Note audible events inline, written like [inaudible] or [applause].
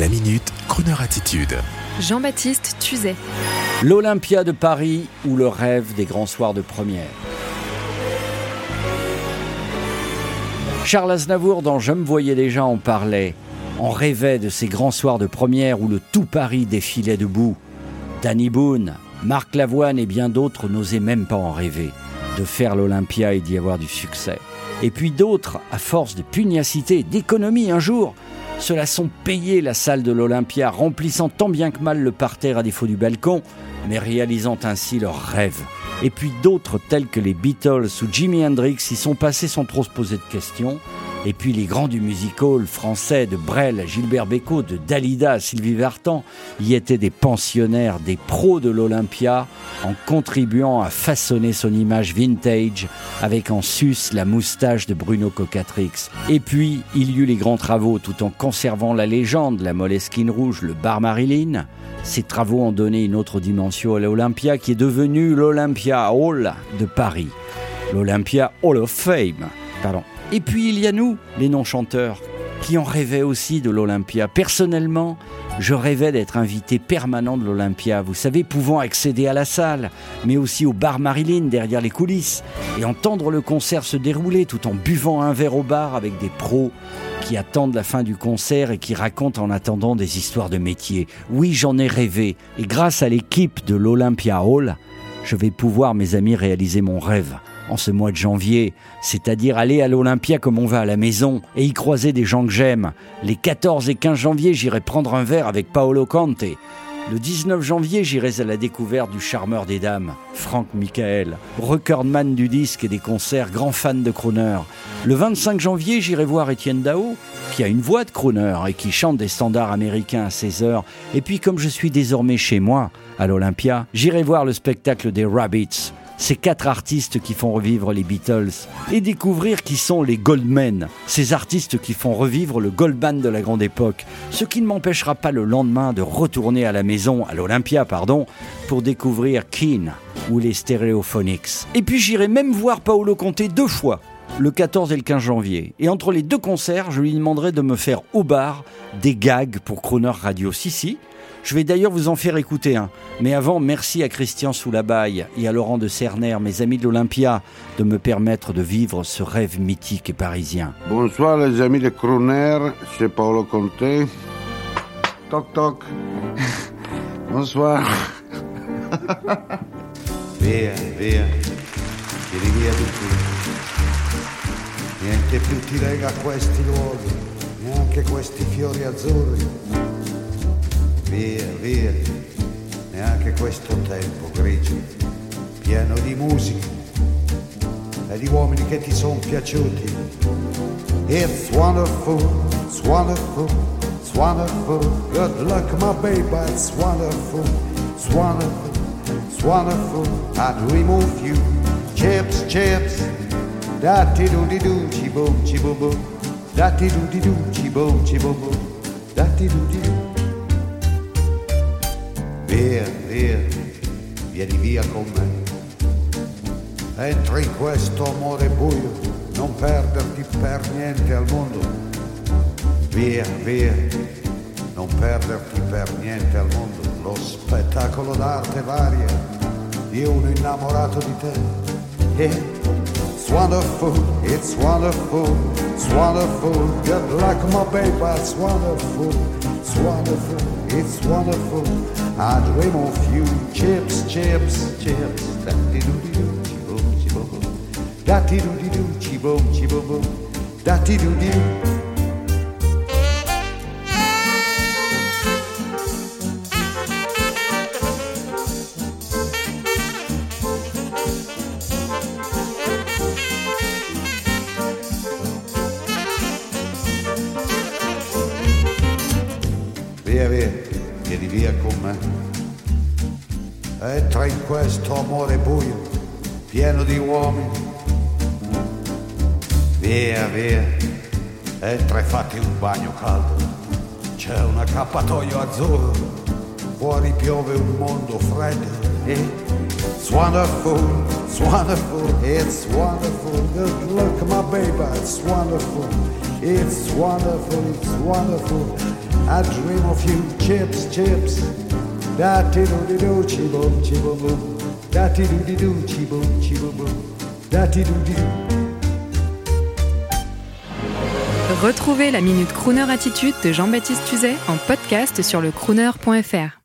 La minute, Kroneur attitude. Jean-Baptiste Tuzet. L'Olympia de Paris ou le rêve des grands soirs de première. Charles Aznavour dans Je me voyais déjà en parlait. On rêvait de ces grands soirs de première où le tout Paris défilait debout. Danny Boone, Marc Lavoine et bien d'autres n'osaient même pas en rêver de faire l'Olympia et d'y avoir du succès. Et puis d'autres, à force de pugnacité et d'économie un jour, ceux-là sont payés la salle de l'Olympia, remplissant tant bien que mal le parterre à défaut du balcon, mais réalisant ainsi leurs rêves. Et puis d'autres, tels que les Beatles ou Jimi Hendrix, y sont passés sans trop se poser de questions. Et puis les grands du music hall français, de Brel Gilbert Bécaud, de Dalida Sylvie Vartan, y étaient des pensionnaires, des pros de l'Olympia, en contribuant à façonner son image vintage avec en sus la moustache de Bruno Cocatrix. Et puis, il y eut les grands travaux tout en conservant la légende, la Moleskine rouge, le bar Marilyn. Ces travaux ont donné une autre dimension à l'Olympia qui est devenue l'Olympia Hall de Paris. L'Olympia Hall of Fame. Pardon. Et puis il y a nous, les non-chanteurs, qui en rêvaient aussi de l'Olympia. Personnellement, je rêvais d'être invité permanent de l'Olympia, vous savez, pouvant accéder à la salle, mais aussi au bar Marilyn derrière les coulisses, et entendre le concert se dérouler tout en buvant un verre au bar avec des pros qui attendent la fin du concert et qui racontent en attendant des histoires de métier. Oui, j'en ai rêvé, et grâce à l'équipe de l'Olympia Hall, je vais pouvoir, mes amis, réaliser mon rêve en ce mois de janvier, c'est-à-dire aller à l'Olympia comme on va à la maison et y croiser des gens que j'aime. Les 14 et 15 janvier, j'irai prendre un verre avec Paolo Conte. Le 19 janvier, j'irai à la découverte du charmeur des dames, Franck Michael, recordman du disque et des concerts, grand fan de crooner. Le 25 janvier, j'irai voir Étienne Dao, qui a une voix de crooner et qui chante des standards américains à 16 heures. Et puis, comme je suis désormais chez moi, à l'Olympia, j'irai voir le spectacle des Rabbits, ces quatre artistes qui font revivre les Beatles et découvrir qui sont les Goldmen, ces artistes qui font revivre le Goldman de la grande époque, ce qui ne m'empêchera pas le lendemain de retourner à la maison, à l'Olympia, pardon, pour découvrir Keane ou les Stereophonics. Et puis j'irai même voir Paolo Conte deux fois le 14 et le 15 janvier. Et entre les deux concerts, je lui demanderai de me faire au bar des gags pour Croner Radio Sissi. Je vais d'ailleurs vous en faire écouter un. Mais avant, merci à Christian Soulabaille et à Laurent de Cerner, mes amis de l'Olympia, de me permettre de vivre ce rêve mythique et parisien. Bonsoir les amis de Croner, c'est Paolo Conte. Toc toc. [laughs] Bonsoir. [laughs] via, via, tiri via tutti. Niente più ti lega a questi luoghi, neanche questi fiori azzurri. Via, via, neanche questo tempo grigio, pieno di musica e di uomini che ti sono piaciuti. It's wonderful, it's wonderful, it's wonderful. Good luck, my baby, it's wonderful, it's wonderful, it's wonderful. I dream of you. Chips, chips, da ti do di do, chi boom, chi boom boom, da ti do di do, chi boom, chi boom boom, da ti do di do. Via, via, vieni via con me. Entra in questo amore buio, non perderti per niente al mondo. Via, via, non perderti per niente al mondo. Lo spettacolo d'arte varia di uno innamorato di te. It's wonderful, it's wonderful, it's wonderful. Good luck, my baby, it's wonderful, it's wonderful, it's wonderful. I dream of you, chips, chips, chips. Da-di-do-di-do, chi-boom, chi-boom, Da-di-do-di-do, chi-boom, chi-boom, Da-di-do-di-do. Via, via, vieni via con me. Entra in questo amore buio, pieno di uomini. Via, via, entra e fatti un bagno caldo. C'è un accappatoio azzurro, fuori piove un mondo freddo. It's wonderful, it's wonderful, it's wonderful. Good look, my baby, it's wonderful. It's wonderful, it's wonderful. Retrouvez la Minute Crooner Attitude de Jean-Baptiste Tuzet en podcast sur le crooner.fr.